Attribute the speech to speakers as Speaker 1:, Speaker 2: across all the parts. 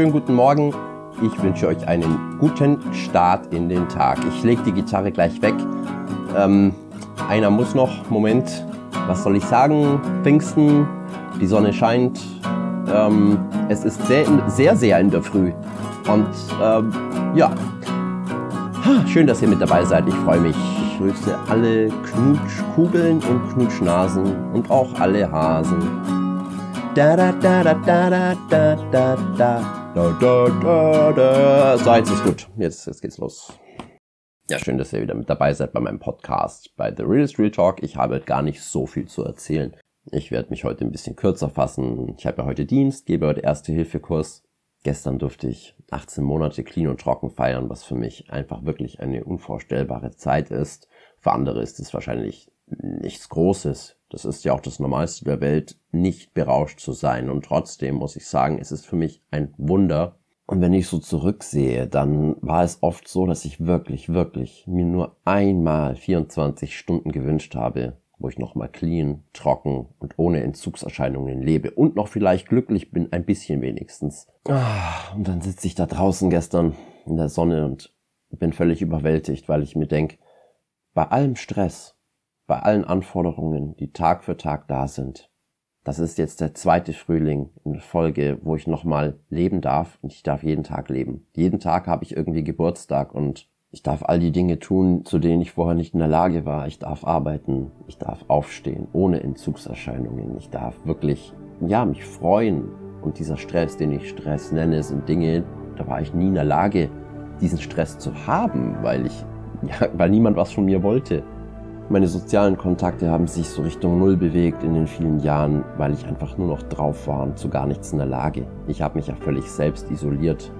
Speaker 1: schönen guten Morgen. Ich wünsche euch einen guten Start in den Tag. Ich lege die Gitarre gleich weg. Ähm, einer muss noch. Moment, was soll ich sagen? Pfingsten, die Sonne scheint. Ähm, es ist sehr, sehr, sehr in der Früh. Und ähm, ja, schön, dass ihr mit dabei seid. Ich freue mich. Ich grüße alle Knutschkugeln und Knutschnasen und auch alle Hasen. Da da da da da da da da da da da da So, jetzt ist gut. Jetzt, jetzt geht's los. Ja, schön, dass ihr wieder mit dabei seid bei meinem Podcast bei The Real Street Talk. Ich habe gar nicht so viel zu erzählen. Ich werde mich heute ein bisschen kürzer fassen. Ich habe ja heute Dienst, gebe heute Erste-Hilfe-Kurs. Gestern durfte ich 18 Monate clean und trocken feiern, was für mich einfach wirklich eine unvorstellbare Zeit ist. Für andere ist es wahrscheinlich nichts Großes. Das ist ja auch das Normalste der Welt, nicht berauscht zu sein. Und trotzdem muss ich sagen, es ist für mich ein Wunder. Und wenn ich so zurücksehe, dann war es oft so, dass ich wirklich, wirklich mir nur einmal 24 Stunden gewünscht habe, wo ich nochmal clean, trocken und ohne Entzugserscheinungen lebe und noch vielleicht glücklich bin, ein bisschen wenigstens. Ah, und dann sitze ich da draußen gestern in der Sonne und bin völlig überwältigt, weil ich mir denke, bei allem Stress, bei allen Anforderungen, die Tag für Tag da sind. Das ist jetzt der zweite Frühling in Folge, wo ich nochmal leben darf und ich darf jeden Tag leben. Jeden Tag habe ich irgendwie Geburtstag und ich darf all die Dinge tun, zu denen ich vorher nicht in der Lage war. Ich darf arbeiten, ich darf aufstehen, ohne Entzugserscheinungen. Ich darf wirklich, ja, mich freuen. Und dieser Stress, den ich Stress nenne, sind Dinge, da war ich nie in der Lage, diesen Stress zu haben, weil ich, ja, weil niemand was von mir wollte. Meine sozialen Kontakte haben sich so Richtung Null bewegt in den vielen Jahren, weil ich einfach nur noch drauf war und zu gar nichts in der Lage. Ich habe mich ja völlig selbst isoliert.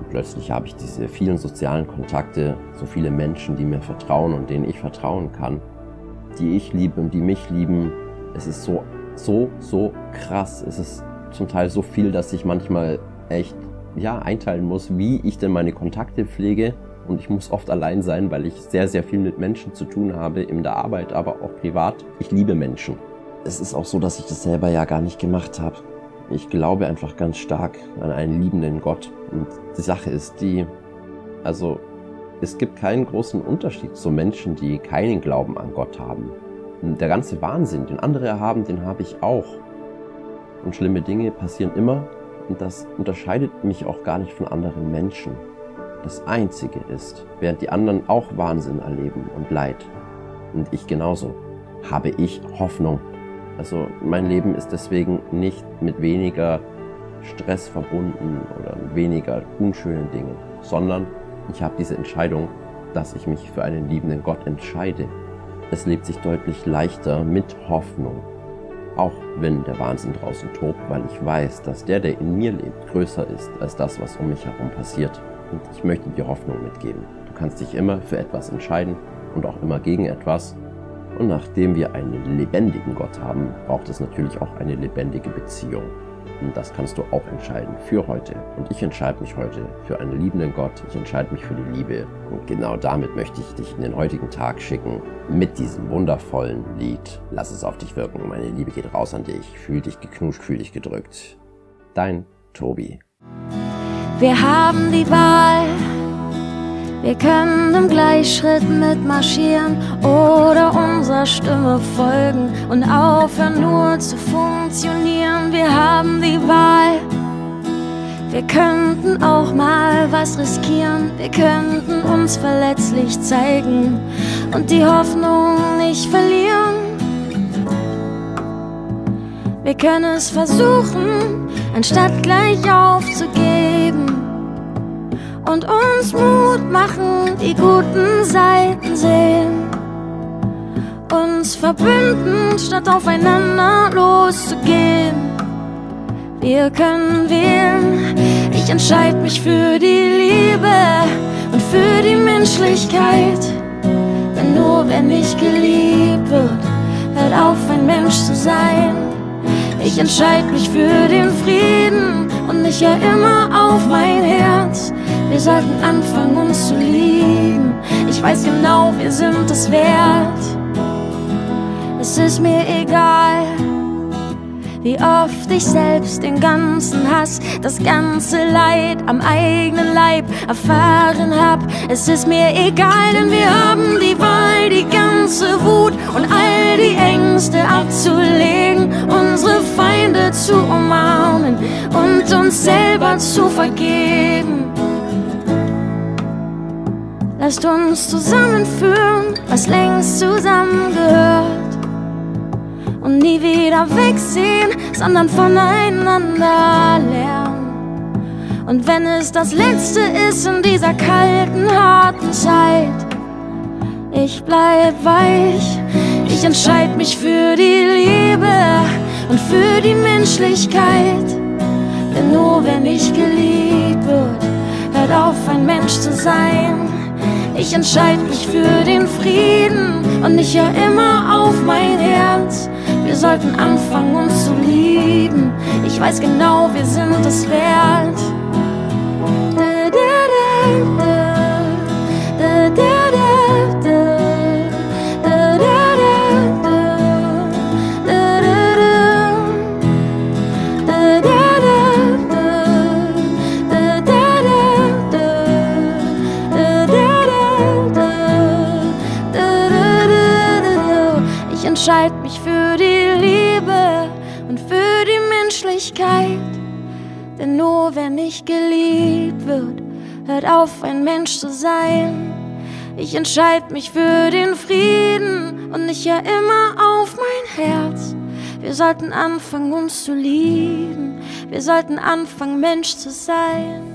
Speaker 1: Und plötzlich habe ich diese vielen sozialen Kontakte, so viele Menschen, die mir vertrauen und denen ich vertrauen kann, die ich liebe und die mich lieben. Es ist so, so, so krass. Es ist zum Teil so viel, dass ich manchmal echt, ja, einteilen muss, wie ich denn meine Kontakte pflege und ich muss oft allein sein, weil ich sehr, sehr viel mit Menschen zu tun habe, in der Arbeit, aber auch privat. Ich liebe Menschen. Es ist auch so, dass ich das selber ja gar nicht gemacht habe. Ich glaube einfach ganz stark an einen liebenden Gott. Und die Sache ist die, also es gibt keinen großen Unterschied zu Menschen, die keinen Glauben an Gott haben. Der ganze Wahnsinn, den andere haben, den habe ich auch. Und schlimme Dinge passieren immer und das unterscheidet mich auch gar nicht von anderen Menschen das Einzige ist, während die anderen auch Wahnsinn erleben und Leid, und ich genauso, habe ich Hoffnung. Also mein Leben ist deswegen nicht mit weniger Stress verbunden oder weniger unschönen Dingen, sondern ich habe diese Entscheidung, dass ich mich für einen liebenden Gott entscheide. Es lebt sich deutlich leichter mit Hoffnung, auch wenn der Wahnsinn draußen tobt, weil ich weiß, dass der, der in mir lebt, größer ist als das, was um mich herum passiert. Und ich möchte dir Hoffnung mitgeben. Du kannst dich immer für etwas entscheiden und auch immer gegen etwas. Und nachdem wir einen lebendigen Gott haben, braucht es natürlich auch eine lebendige Beziehung. Und das kannst du auch entscheiden für heute. Und ich entscheide mich heute für einen liebenden Gott. Ich entscheide mich für die Liebe. Und genau damit möchte ich dich in den heutigen Tag schicken. Mit diesem wundervollen Lied. Lass es auf dich wirken. Meine Liebe geht raus an dich. Fühl dich geknuscht, fühl dich gedrückt. Dein Tobi.
Speaker 2: Wir haben die Wahl. Wir können im Gleichschritt mitmarschieren oder unserer Stimme folgen und aufhören nur zu funktionieren. Wir haben die Wahl. Wir könnten auch mal was riskieren. Wir könnten uns verletzlich zeigen und die Hoffnung nicht verlieren. Wir können es versuchen, anstatt gleich aufzugeben und uns Mut machen, die guten Seiten sehen. Uns verbünden, statt aufeinander loszugehen. Wir können wählen, ich entscheide mich für die Liebe und für die Menschlichkeit. Denn nur wer nicht geliebt wird, hört auf, ein Mensch zu sein. Ich entscheide mich für den Frieden und ich höre immer auf mein. Wir sollten anfangen, uns zu lieben. Ich weiß genau, wir sind es wert. Es ist mir egal, wie oft ich selbst den ganzen Hass, das ganze Leid am eigenen Leib erfahren hab. Es ist mir egal, denn wir haben die Wahl, die ganze Wut und all die Ängste abzulegen, unsere Feinde zu umarmen und uns selber zu vergeben. Lasst uns zusammenführen, was längst zusammengehört und nie wieder wegsehen, sondern voneinander lernen. Und wenn es das Letzte ist in dieser kalten, harten Zeit, ich bleib weich, ich entscheid mich für die Liebe und für die Menschlichkeit. Denn nur wenn ich geliebt wird, hört auf ein Mensch zu sein. Ich entscheid mich für den Frieden und ich höre immer auf mein Herz. Wir sollten anfangen, uns zu lieben. Ich weiß genau, wir sind es wert. Ich entscheide mich für die Liebe und für die Menschlichkeit. Denn nur wenn ich geliebt wird, hört auf, ein Mensch zu sein. Ich entscheide mich für den Frieden und ich höre immer auf mein Herz. Wir sollten anfangen, uns zu lieben. Wir sollten anfangen, Mensch zu sein.